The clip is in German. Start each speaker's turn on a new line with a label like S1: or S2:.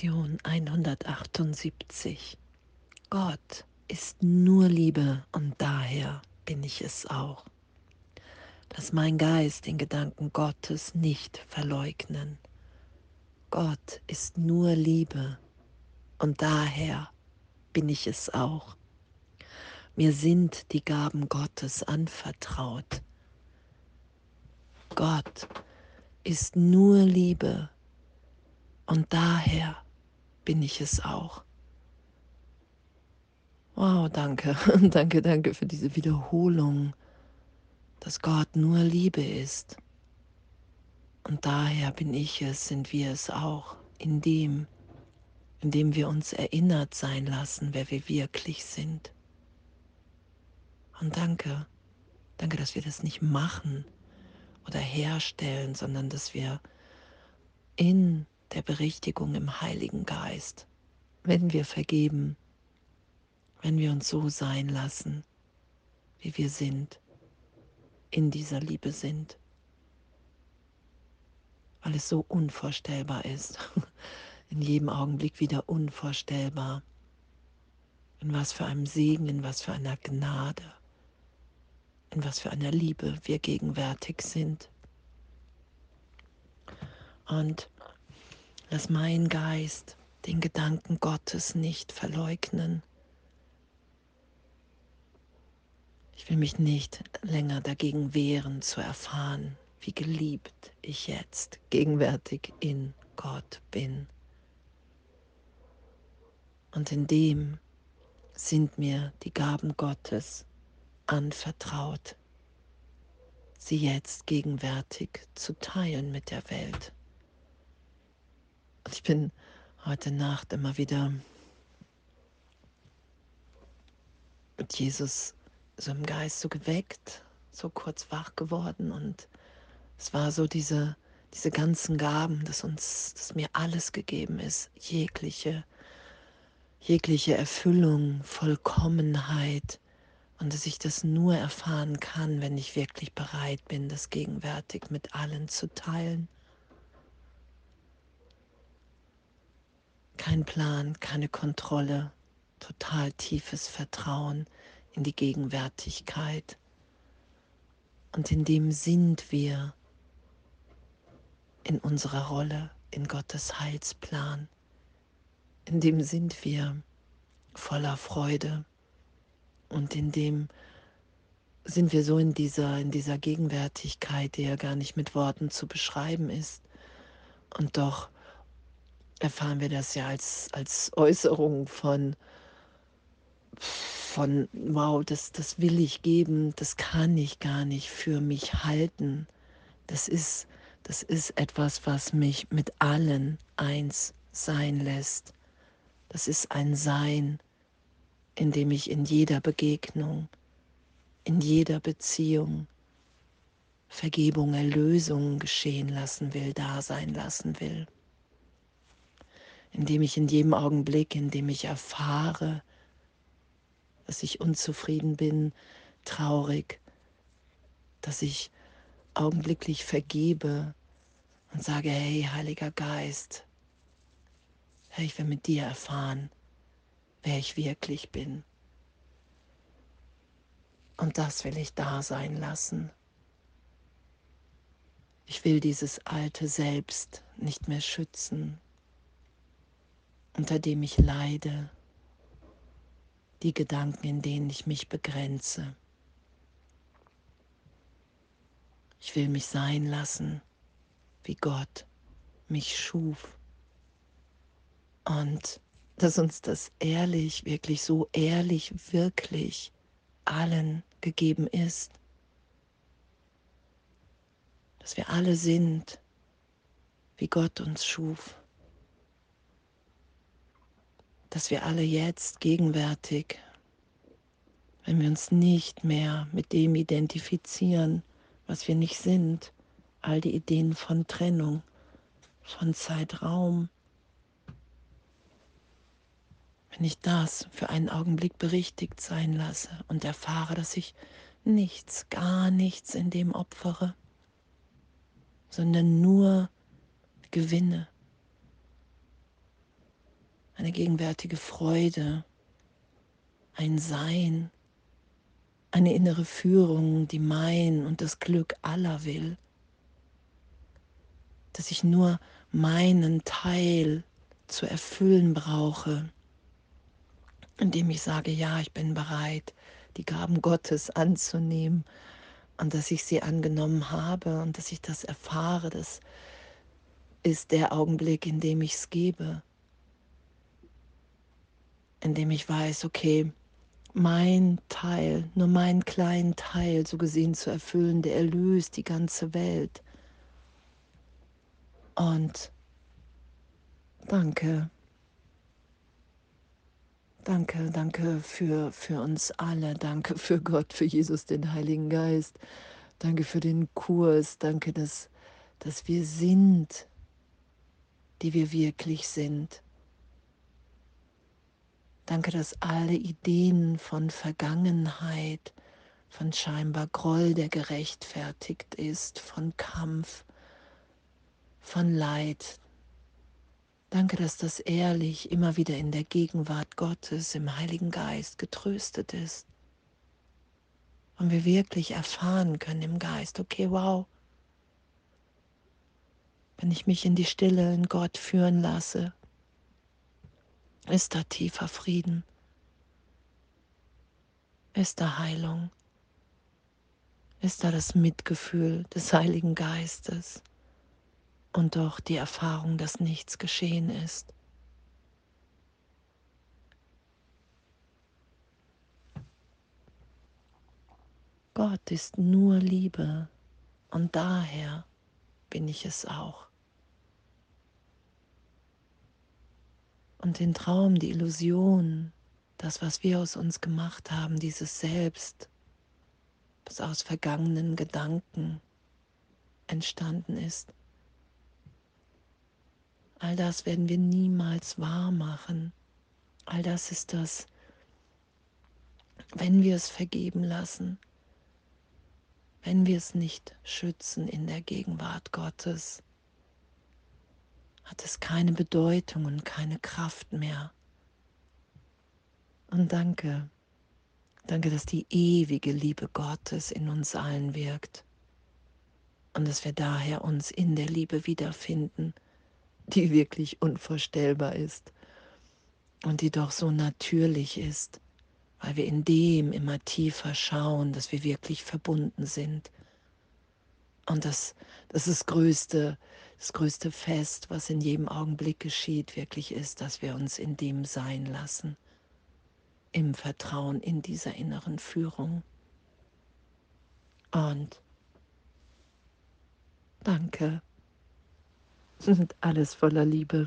S1: Lektion 178. Gott ist nur Liebe und daher bin ich es auch. Lass mein Geist den Gedanken Gottes nicht verleugnen. Gott ist nur Liebe und daher bin ich es auch. Mir sind die Gaben Gottes anvertraut. Gott ist nur Liebe und daher bin ich es auch. Wow, danke, danke, danke für diese Wiederholung, dass Gott nur Liebe ist. Und daher bin ich es, sind wir es auch, in dem, in dem wir uns erinnert sein lassen, wer wir wirklich sind. Und danke, danke, dass wir das nicht machen oder herstellen, sondern dass wir in der Berichtigung im Heiligen Geist, wenn wir vergeben, wenn wir uns so sein lassen, wie wir sind, in dieser Liebe sind, weil es so unvorstellbar ist, in jedem Augenblick wieder unvorstellbar, in was für einem Segen, in was für einer Gnade, in was für einer Liebe wir gegenwärtig sind. Und Lass mein Geist den Gedanken Gottes nicht verleugnen. Ich will mich nicht länger dagegen wehren zu erfahren, wie geliebt ich jetzt gegenwärtig in Gott bin. Und in dem sind mir die Gaben Gottes anvertraut, sie jetzt gegenwärtig zu teilen mit der Welt. Ich bin heute Nacht immer wieder mit Jesus so im Geist so geweckt, so kurz wach geworden. Und es war so diese, diese ganzen Gaben, dass uns, dass mir alles gegeben ist, jegliche, jegliche Erfüllung, Vollkommenheit. Und dass ich das nur erfahren kann, wenn ich wirklich bereit bin, das gegenwärtig mit allen zu teilen. Kein Plan, keine Kontrolle, total tiefes Vertrauen in die Gegenwärtigkeit. Und in dem sind wir in unserer Rolle, in Gottes Heilsplan. In dem sind wir voller Freude und in dem sind wir so in dieser, in dieser Gegenwärtigkeit, die ja gar nicht mit Worten zu beschreiben ist. Und doch erfahren wir das ja als, als Äußerung von, von, wow, das, das will ich geben, das kann ich gar nicht für mich halten. Das ist, das ist etwas, was mich mit allen eins sein lässt. Das ist ein Sein, in dem ich in jeder Begegnung, in jeder Beziehung Vergebung, Erlösung geschehen lassen will, da sein lassen will indem ich in jedem Augenblick, in dem ich erfahre, dass ich unzufrieden bin, traurig, dass ich augenblicklich vergebe und sage, hey, Heiliger Geist, hey, ich will mit dir erfahren, wer ich wirklich bin. Und das will ich da sein lassen. Ich will dieses alte Selbst nicht mehr schützen, unter dem ich leide, die Gedanken, in denen ich mich begrenze. Ich will mich sein lassen, wie Gott mich schuf. Und dass uns das ehrlich, wirklich so ehrlich, wirklich allen gegeben ist. Dass wir alle sind, wie Gott uns schuf dass wir alle jetzt gegenwärtig, wenn wir uns nicht mehr mit dem identifizieren, was wir nicht sind, all die Ideen von Trennung, von Zeitraum, wenn ich das für einen Augenblick berichtigt sein lasse und erfahre, dass ich nichts, gar nichts in dem opfere, sondern nur gewinne, eine gegenwärtige Freude, ein Sein, eine innere Führung, die mein und das Glück aller will, dass ich nur meinen Teil zu erfüllen brauche, indem ich sage, ja, ich bin bereit, die Gaben Gottes anzunehmen und dass ich sie angenommen habe und dass ich das erfahre, das ist der Augenblick, in dem ich es gebe, in dem ich weiß, okay, mein Teil, nur meinen kleinen Teil so gesehen zu erfüllen, der erlöst die ganze Welt. Und danke. Danke, danke für, für uns alle. Danke für Gott, für Jesus, den Heiligen Geist. Danke für den Kurs. Danke, dass, dass wir sind, die wir wirklich sind. Danke, dass alle Ideen von Vergangenheit, von scheinbar Groll, der gerechtfertigt ist, von Kampf, von Leid. Danke, dass das ehrlich immer wieder in der Gegenwart Gottes, im Heiligen Geist getröstet ist. Und wir wirklich erfahren können im Geist, okay, wow, wenn ich mich in die Stille in Gott führen lasse, ist da tiefer Frieden? Ist da Heilung? Ist da das Mitgefühl des Heiligen Geistes? Und doch die Erfahrung, dass nichts geschehen ist. Gott ist nur Liebe und daher bin ich es auch. Und den Traum, die Illusion, das, was wir aus uns gemacht haben, dieses Selbst, das aus vergangenen Gedanken entstanden ist. All das werden wir niemals wahr machen. All das ist das, wenn wir es vergeben lassen, wenn wir es nicht schützen in der Gegenwart Gottes hat es keine Bedeutung und keine Kraft mehr. Und danke, danke, dass die ewige Liebe Gottes in uns allen wirkt und dass wir daher uns in der Liebe wiederfinden, die wirklich unvorstellbar ist und die doch so natürlich ist, weil wir in dem immer tiefer schauen, dass wir wirklich verbunden sind. Und das, das ist das größte, das größte Fest, was in jedem Augenblick geschieht, wirklich ist, dass wir uns in dem sein lassen, im Vertrauen in dieser inneren Führung. Und danke und alles voller Liebe.